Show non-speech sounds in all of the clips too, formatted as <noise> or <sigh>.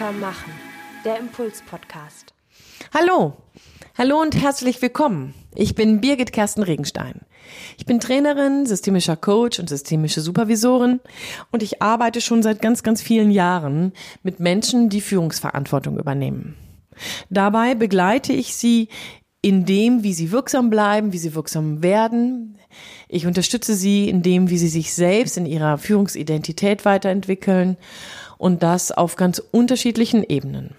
stärker machen. Der Impuls-Podcast. Hallo, hallo und herzlich willkommen. Ich bin Birgit Kersten Regenstein. Ich bin Trainerin, systemischer Coach und systemische Supervisorin und ich arbeite schon seit ganz, ganz vielen Jahren mit Menschen, die Führungsverantwortung übernehmen. Dabei begleite ich sie in dem, wie sie wirksam bleiben, wie sie wirksam werden. Ich unterstütze sie in dem, wie sie sich selbst in ihrer Führungsidentität weiterentwickeln und das auf ganz unterschiedlichen Ebenen.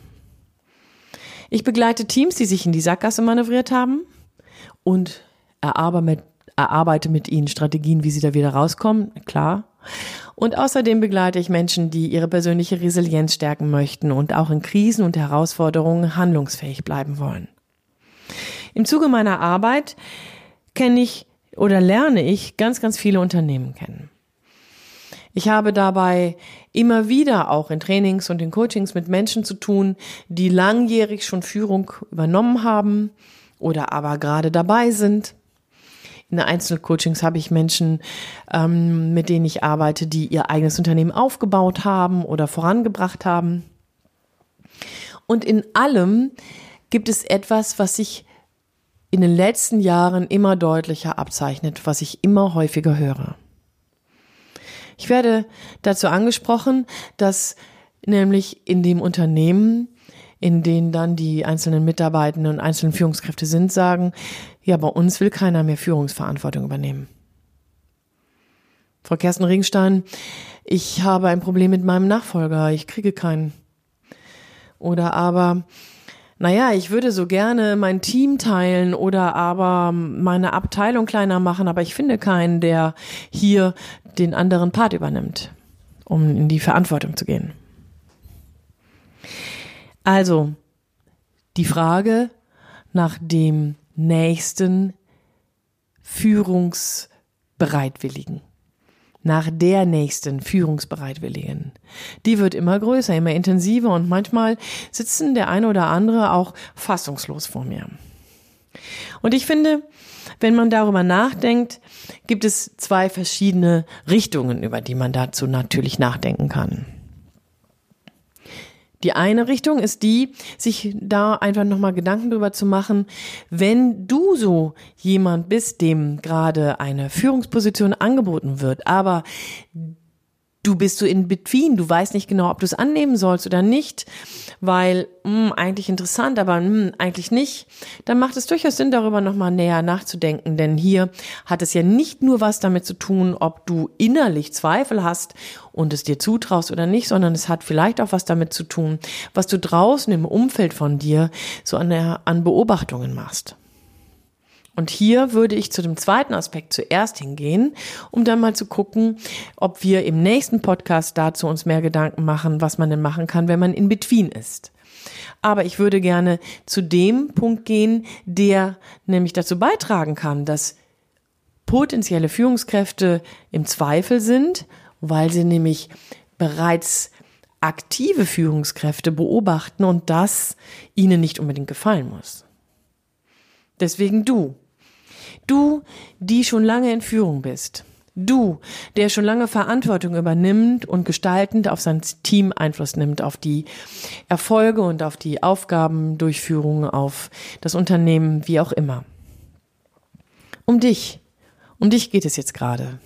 Ich begleite Teams, die sich in die Sackgasse manövriert haben und erarbeite mit ihnen Strategien, wie sie da wieder rauskommen, klar. Und außerdem begleite ich Menschen, die ihre persönliche Resilienz stärken möchten und auch in Krisen und Herausforderungen handlungsfähig bleiben wollen. Im Zuge meiner Arbeit kenne ich oder lerne ich ganz, ganz viele Unternehmen kennen. Ich habe dabei immer wieder auch in Trainings und in Coachings mit Menschen zu tun, die langjährig schon Führung übernommen haben oder aber gerade dabei sind. In Einzelcoachings habe ich Menschen, ähm, mit denen ich arbeite, die ihr eigenes Unternehmen aufgebaut haben oder vorangebracht haben. Und in allem gibt es etwas, was sich in den letzten Jahren immer deutlicher abzeichnet, was ich immer häufiger höre. Ich werde dazu angesprochen, dass nämlich in dem Unternehmen, in denen dann die einzelnen Mitarbeitenden und einzelnen Führungskräfte sind, sagen, ja, bei uns will keiner mehr Führungsverantwortung übernehmen. Frau Kersten Regenstein, ich habe ein Problem mit meinem Nachfolger, ich kriege keinen. Oder aber, naja, ich würde so gerne mein Team teilen oder aber meine Abteilung kleiner machen, aber ich finde keinen, der hier den anderen Part übernimmt, um in die Verantwortung zu gehen. Also, die Frage nach dem nächsten Führungsbereitwilligen nach der nächsten Führungsbereitwilligen. Die wird immer größer, immer intensiver und manchmal sitzen der eine oder andere auch fassungslos vor mir. Und ich finde, wenn man darüber nachdenkt, gibt es zwei verschiedene Richtungen, über die man dazu natürlich nachdenken kann. Die eine Richtung ist die, sich da einfach nochmal Gedanken drüber zu machen, wenn du so jemand bist, dem gerade eine Führungsposition angeboten wird, aber du bist so in between, du weißt nicht genau, ob du es annehmen sollst oder nicht, weil mh, hm, eigentlich interessant, aber mh, hm, eigentlich nicht, dann macht es durchaus Sinn, darüber nochmal näher nachzudenken, denn hier hat es ja nicht nur was damit zu tun, ob du innerlich Zweifel hast und es dir zutraust oder nicht, sondern es hat vielleicht auch was damit zu tun, was du draußen im Umfeld von dir so an, der, an Beobachtungen machst. Und hier würde ich zu dem zweiten Aspekt zuerst hingehen, um dann mal zu gucken, ob wir im nächsten Podcast dazu uns mehr Gedanken machen, was man denn machen kann, wenn man in Between ist. Aber ich würde gerne zu dem Punkt gehen, der nämlich dazu beitragen kann, dass potenzielle Führungskräfte im Zweifel sind, weil sie nämlich bereits aktive Führungskräfte beobachten und das ihnen nicht unbedingt gefallen muss. Deswegen du. Du, die schon lange in Führung bist. Du, der schon lange Verantwortung übernimmt und gestaltend auf sein Team Einfluss nimmt, auf die Erfolge und auf die Aufgabendurchführung, auf das Unternehmen, wie auch immer. Um dich. Um dich geht es jetzt gerade.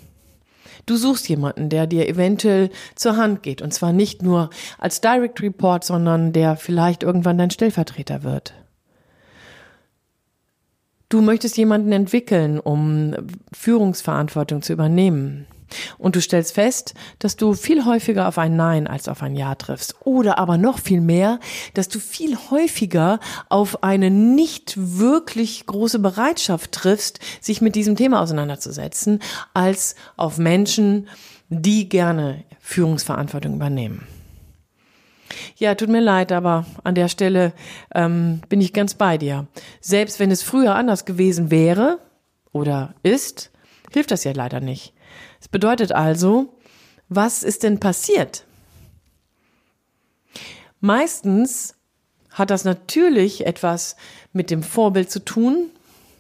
Du suchst jemanden, der dir eventuell zur Hand geht. Und zwar nicht nur als Direct Report, sondern der vielleicht irgendwann dein Stellvertreter wird. Du möchtest jemanden entwickeln, um Führungsverantwortung zu übernehmen. Und du stellst fest, dass du viel häufiger auf ein Nein als auf ein Ja triffst. Oder aber noch viel mehr, dass du viel häufiger auf eine nicht wirklich große Bereitschaft triffst, sich mit diesem Thema auseinanderzusetzen, als auf Menschen, die gerne Führungsverantwortung übernehmen. Ja, tut mir leid, aber an der Stelle ähm, bin ich ganz bei dir. Selbst wenn es früher anders gewesen wäre oder ist, hilft das ja leider nicht. Es bedeutet also, was ist denn passiert? Meistens hat das natürlich etwas mit dem Vorbild zu tun,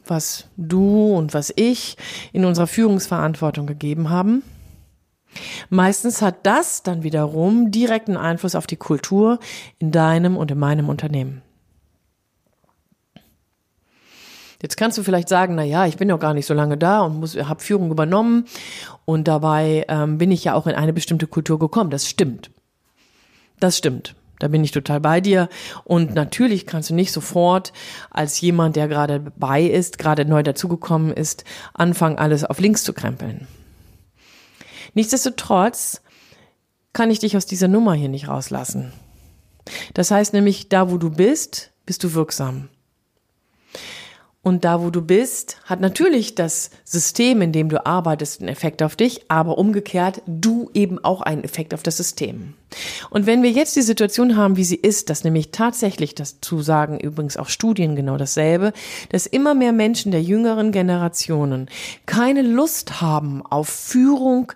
was du und was ich in unserer Führungsverantwortung gegeben haben. Meistens hat das dann wiederum direkten Einfluss auf die Kultur in deinem und in meinem Unternehmen. Jetzt kannst du vielleicht sagen, na ja, ich bin ja gar nicht so lange da und muss, habe Führung übernommen und dabei ähm, bin ich ja auch in eine bestimmte Kultur gekommen. Das stimmt. Das stimmt. Da bin ich total bei dir. Und natürlich kannst du nicht sofort als jemand, der gerade bei ist, gerade neu dazugekommen ist, anfangen, alles auf links zu krempeln. Nichtsdestotrotz kann ich dich aus dieser Nummer hier nicht rauslassen. Das heißt nämlich, da wo du bist, bist du wirksam. Und da, wo du bist, hat natürlich das System, in dem du arbeitest, einen Effekt auf dich, aber umgekehrt du eben auch einen Effekt auf das System. Und wenn wir jetzt die Situation haben, wie sie ist, dass nämlich tatsächlich, das zu sagen übrigens auch Studien genau dasselbe, dass immer mehr Menschen der jüngeren Generationen keine Lust haben auf Führung,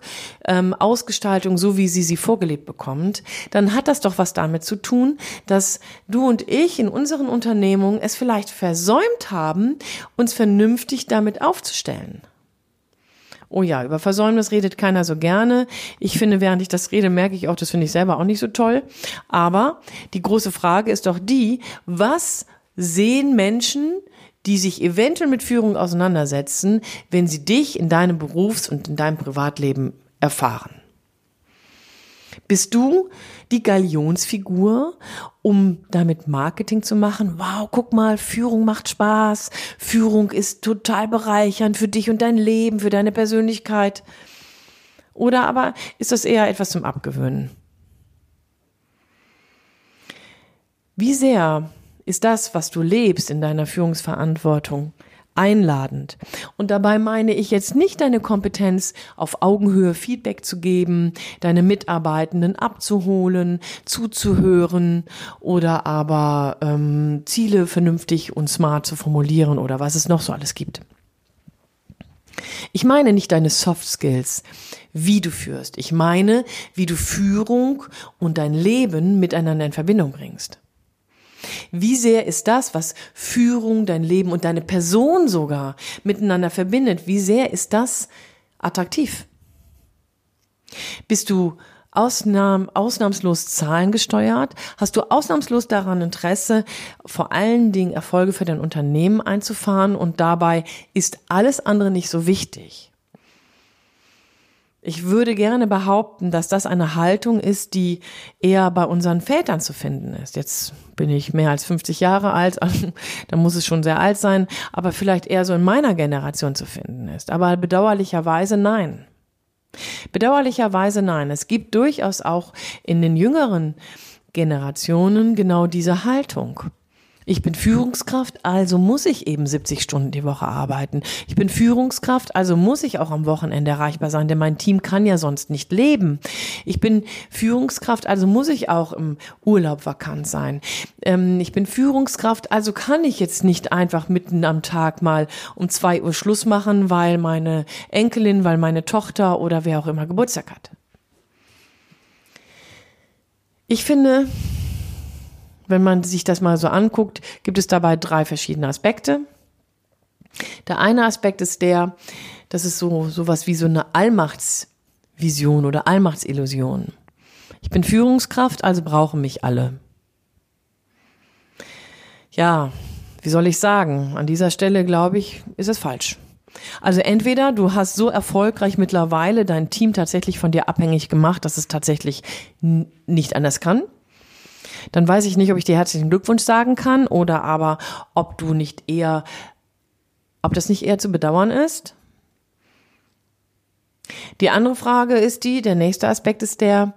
ähm, Ausgestaltung, so wie sie sie vorgelebt bekommt, dann hat das doch was damit zu tun, dass du und ich in unseren Unternehmungen es vielleicht versäumt haben, uns vernünftig damit aufzustellen. Oh ja, über Versäumnis redet keiner so gerne. Ich finde, während ich das rede, merke ich auch, das finde ich selber auch nicht so toll. Aber die große Frage ist doch die, was sehen Menschen, die sich eventuell mit Führung auseinandersetzen, wenn sie dich in deinem Berufs- und in deinem Privatleben erfahren? Bist du die Galionsfigur, um damit Marketing zu machen? Wow, guck mal, Führung macht Spaß. Führung ist total bereichernd für dich und dein Leben, für deine Persönlichkeit. Oder aber ist das eher etwas zum Abgewöhnen? Wie sehr ist das, was du lebst in deiner Führungsverantwortung, einladend. Und dabei meine ich jetzt nicht deine Kompetenz, auf Augenhöhe Feedback zu geben, deine Mitarbeitenden abzuholen, zuzuhören oder aber ähm, Ziele vernünftig und smart zu formulieren oder was es noch so alles gibt. Ich meine nicht deine Soft Skills, wie du führst. Ich meine, wie du Führung und dein Leben miteinander in Verbindung bringst. Wie sehr ist das, was Führung, dein Leben und deine Person sogar miteinander verbindet, wie sehr ist das attraktiv? Bist du ausnahm, ausnahmslos zahlengesteuert? Hast du ausnahmslos daran Interesse, vor allen Dingen Erfolge für dein Unternehmen einzufahren und dabei ist alles andere nicht so wichtig? Ich würde gerne behaupten, dass das eine Haltung ist, die eher bei unseren Vätern zu finden ist. Jetzt bin ich mehr als 50 Jahre alt, <laughs> also, da muss es schon sehr alt sein, aber vielleicht eher so in meiner Generation zu finden ist. Aber bedauerlicherweise nein. Bedauerlicherweise nein. Es gibt durchaus auch in den jüngeren Generationen genau diese Haltung. Ich bin Führungskraft, also muss ich eben 70 Stunden die Woche arbeiten. Ich bin Führungskraft, also muss ich auch am Wochenende erreichbar sein, denn mein Team kann ja sonst nicht leben. Ich bin Führungskraft, also muss ich auch im Urlaub vakant sein. Ähm, ich bin Führungskraft, also kann ich jetzt nicht einfach mitten am Tag mal um zwei Uhr Schluss machen, weil meine Enkelin, weil meine Tochter oder wer auch immer Geburtstag hat. Ich finde, wenn man sich das mal so anguckt, gibt es dabei drei verschiedene Aspekte. Der eine Aspekt ist der, das ist so sowas wie so eine Allmachtsvision oder Allmachtsillusion. Ich bin Führungskraft, also brauchen mich alle. Ja, wie soll ich sagen? An dieser Stelle glaube ich, ist es falsch. Also entweder du hast so erfolgreich mittlerweile dein Team tatsächlich von dir abhängig gemacht, dass es tatsächlich nicht anders kann dann weiß ich nicht, ob ich dir herzlichen Glückwunsch sagen kann oder aber ob du nicht eher, ob das nicht eher zu bedauern ist. Die andere Frage ist die, der nächste Aspekt ist der,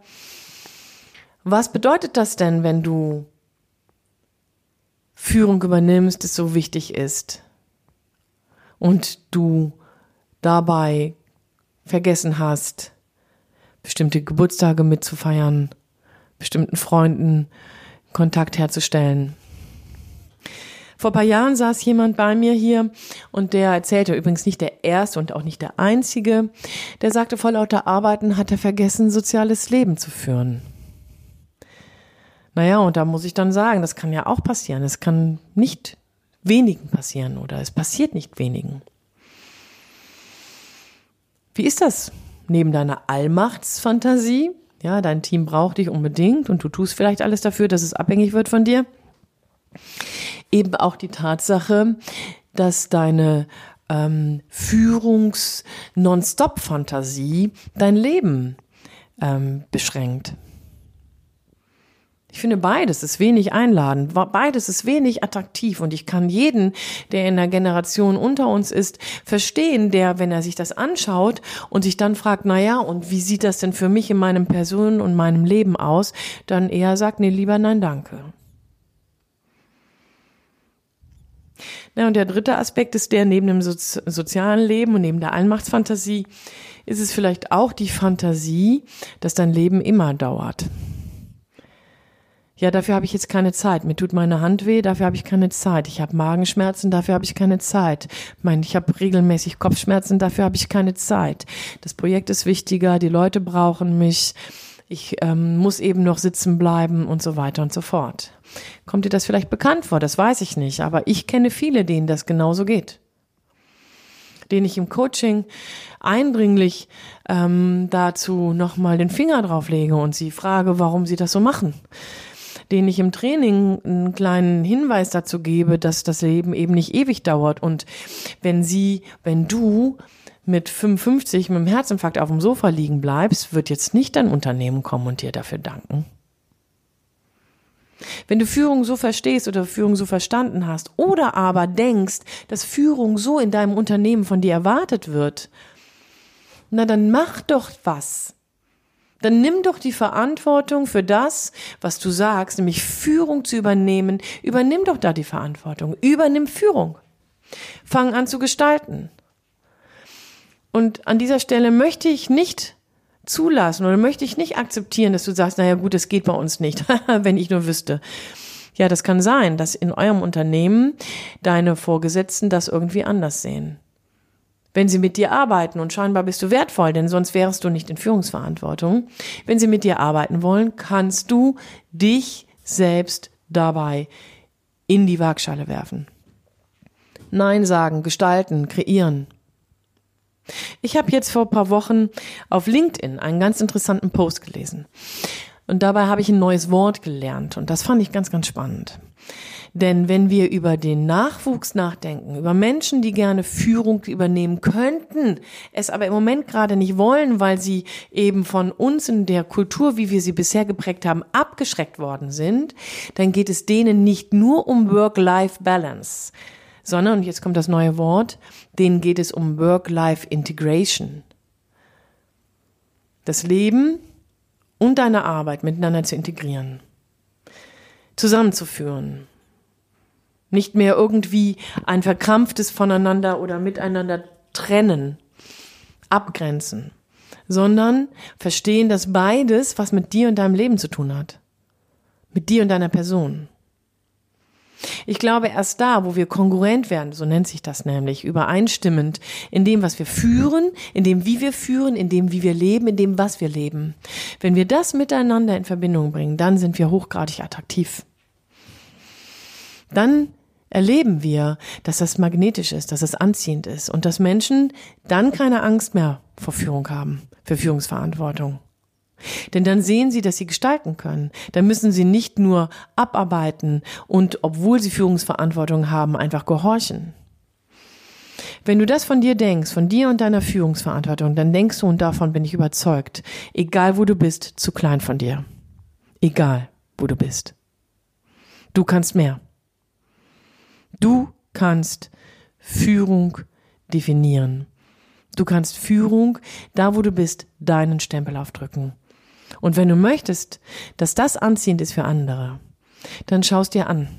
was bedeutet das denn, wenn du Führung übernimmst, das so wichtig ist und du dabei vergessen hast, bestimmte Geburtstage mitzufeiern, bestimmten Freunden Kontakt herzustellen. Vor paar Jahren saß jemand bei mir hier und der erzählte übrigens nicht der erste und auch nicht der einzige, der sagte, vor lauter Arbeiten hat er vergessen, soziales Leben zu führen. Naja, und da muss ich dann sagen, das kann ja auch passieren. Es kann nicht wenigen passieren oder es passiert nicht wenigen. Wie ist das neben deiner Allmachtsfantasie, ja, dein Team braucht dich unbedingt und du tust vielleicht alles dafür, dass es abhängig wird von dir, eben auch die Tatsache, dass deine ähm, Führungs-Non-Stop-Fantasie dein Leben ähm, beschränkt. Ich finde, beides ist wenig einladend, beides ist wenig attraktiv. Und ich kann jeden, der in der Generation unter uns ist, verstehen, der, wenn er sich das anschaut und sich dann fragt, na ja, und wie sieht das denn für mich in meinem Person und meinem Leben aus, dann eher sagt, nee, lieber nein, danke. Na, und der dritte Aspekt ist der, neben dem Sozi sozialen Leben und neben der Allmachtsfantasie, ist es vielleicht auch die Fantasie, dass dein Leben immer dauert ja, dafür habe ich jetzt keine Zeit. Mir tut meine Hand weh, dafür habe ich keine Zeit. Ich habe Magenschmerzen, dafür habe ich keine Zeit. Ich meine, ich habe regelmäßig Kopfschmerzen, dafür habe ich keine Zeit. Das Projekt ist wichtiger, die Leute brauchen mich. Ich ähm, muss eben noch sitzen bleiben und so weiter und so fort. Kommt dir das vielleicht bekannt vor? Das weiß ich nicht, aber ich kenne viele, denen das genauso geht den ich im Coaching eindringlich ähm, dazu nochmal den Finger drauf lege und sie frage, warum sie das so machen denen ich im Training einen kleinen Hinweis dazu gebe, dass das Leben eben nicht ewig dauert. Und wenn sie, wenn du mit 55 mit dem Herzinfarkt auf dem Sofa liegen bleibst, wird jetzt nicht dein Unternehmen kommen und dir dafür danken. Wenn du Führung so verstehst oder Führung so verstanden hast oder aber denkst, dass Führung so in deinem Unternehmen von dir erwartet wird, na dann mach doch was dann nimm doch die Verantwortung für das, was du sagst, nämlich Führung zu übernehmen. Übernimm doch da die Verantwortung. Übernimm Führung. Fang an zu gestalten. Und an dieser Stelle möchte ich nicht zulassen oder möchte ich nicht akzeptieren, dass du sagst, naja gut, es geht bei uns nicht, <laughs> wenn ich nur wüsste. Ja, das kann sein, dass in eurem Unternehmen deine Vorgesetzten das irgendwie anders sehen wenn sie mit dir arbeiten und scheinbar bist du wertvoll, denn sonst wärst du nicht in Führungsverantwortung. Wenn sie mit dir arbeiten wollen, kannst du dich selbst dabei in die Waagschale werfen. Nein sagen, gestalten, kreieren. Ich habe jetzt vor paar Wochen auf LinkedIn einen ganz interessanten Post gelesen. Und dabei habe ich ein neues Wort gelernt und das fand ich ganz, ganz spannend. Denn wenn wir über den Nachwuchs nachdenken, über Menschen, die gerne Führung übernehmen könnten, es aber im Moment gerade nicht wollen, weil sie eben von uns in der Kultur, wie wir sie bisher geprägt haben, abgeschreckt worden sind, dann geht es denen nicht nur um Work-Life-Balance, sondern, und jetzt kommt das neue Wort, denen geht es um Work-Life-Integration. Das Leben und deine Arbeit miteinander zu integrieren, zusammenzuführen, nicht mehr irgendwie ein verkrampftes voneinander oder miteinander trennen, abgrenzen, sondern verstehen, dass beides was mit dir und deinem Leben zu tun hat. Mit dir und deiner Person. Ich glaube, erst da, wo wir kongruent werden, so nennt sich das nämlich, übereinstimmend in dem, was wir führen, in dem, wie wir führen, in dem, wie wir leben, in dem, was wir leben. Wenn wir das miteinander in Verbindung bringen, dann sind wir hochgradig attraktiv. Dann erleben wir, dass das magnetisch ist, dass es anziehend ist und dass Menschen dann keine Angst mehr vor Führung haben, für Führungsverantwortung. Denn dann sehen sie, dass sie gestalten können. Dann müssen sie nicht nur abarbeiten und, obwohl sie Führungsverantwortung haben, einfach gehorchen. Wenn du das von dir denkst, von dir und deiner Führungsverantwortung, dann denkst du, und davon bin ich überzeugt, egal wo du bist, zu klein von dir. Egal wo du bist. Du kannst mehr. Du kannst Führung definieren. Du kannst Führung, da wo du bist, deinen Stempel aufdrücken. Und wenn du möchtest, dass das anziehend ist für andere, dann schaust dir an.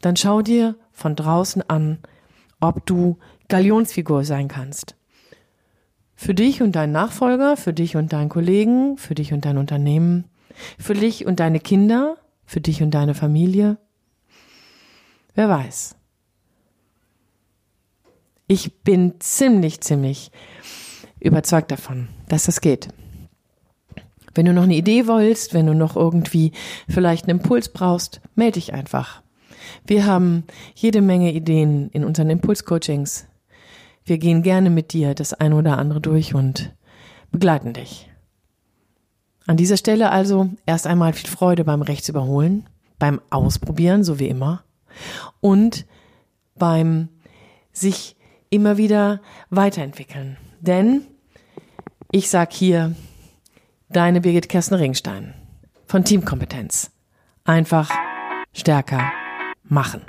Dann schau dir von draußen an, ob du Galionsfigur sein kannst. Für dich und deinen Nachfolger, für dich und deinen Kollegen, für dich und dein Unternehmen, für dich und deine Kinder, für dich und deine Familie, Wer weiß. Ich bin ziemlich, ziemlich überzeugt davon, dass das geht. Wenn du noch eine Idee willst, wenn du noch irgendwie vielleicht einen Impuls brauchst, melde dich einfach. Wir haben jede Menge Ideen in unseren Impulscoachings. Wir gehen gerne mit dir das eine oder andere durch und begleiten dich. An dieser Stelle also erst einmal viel Freude beim Rechtsüberholen, beim Ausprobieren, so wie immer, und beim sich immer wieder weiterentwickeln. Denn ich sag hier, Deine Birgit Kersten-Ringstein von Teamkompetenz. Einfach stärker machen.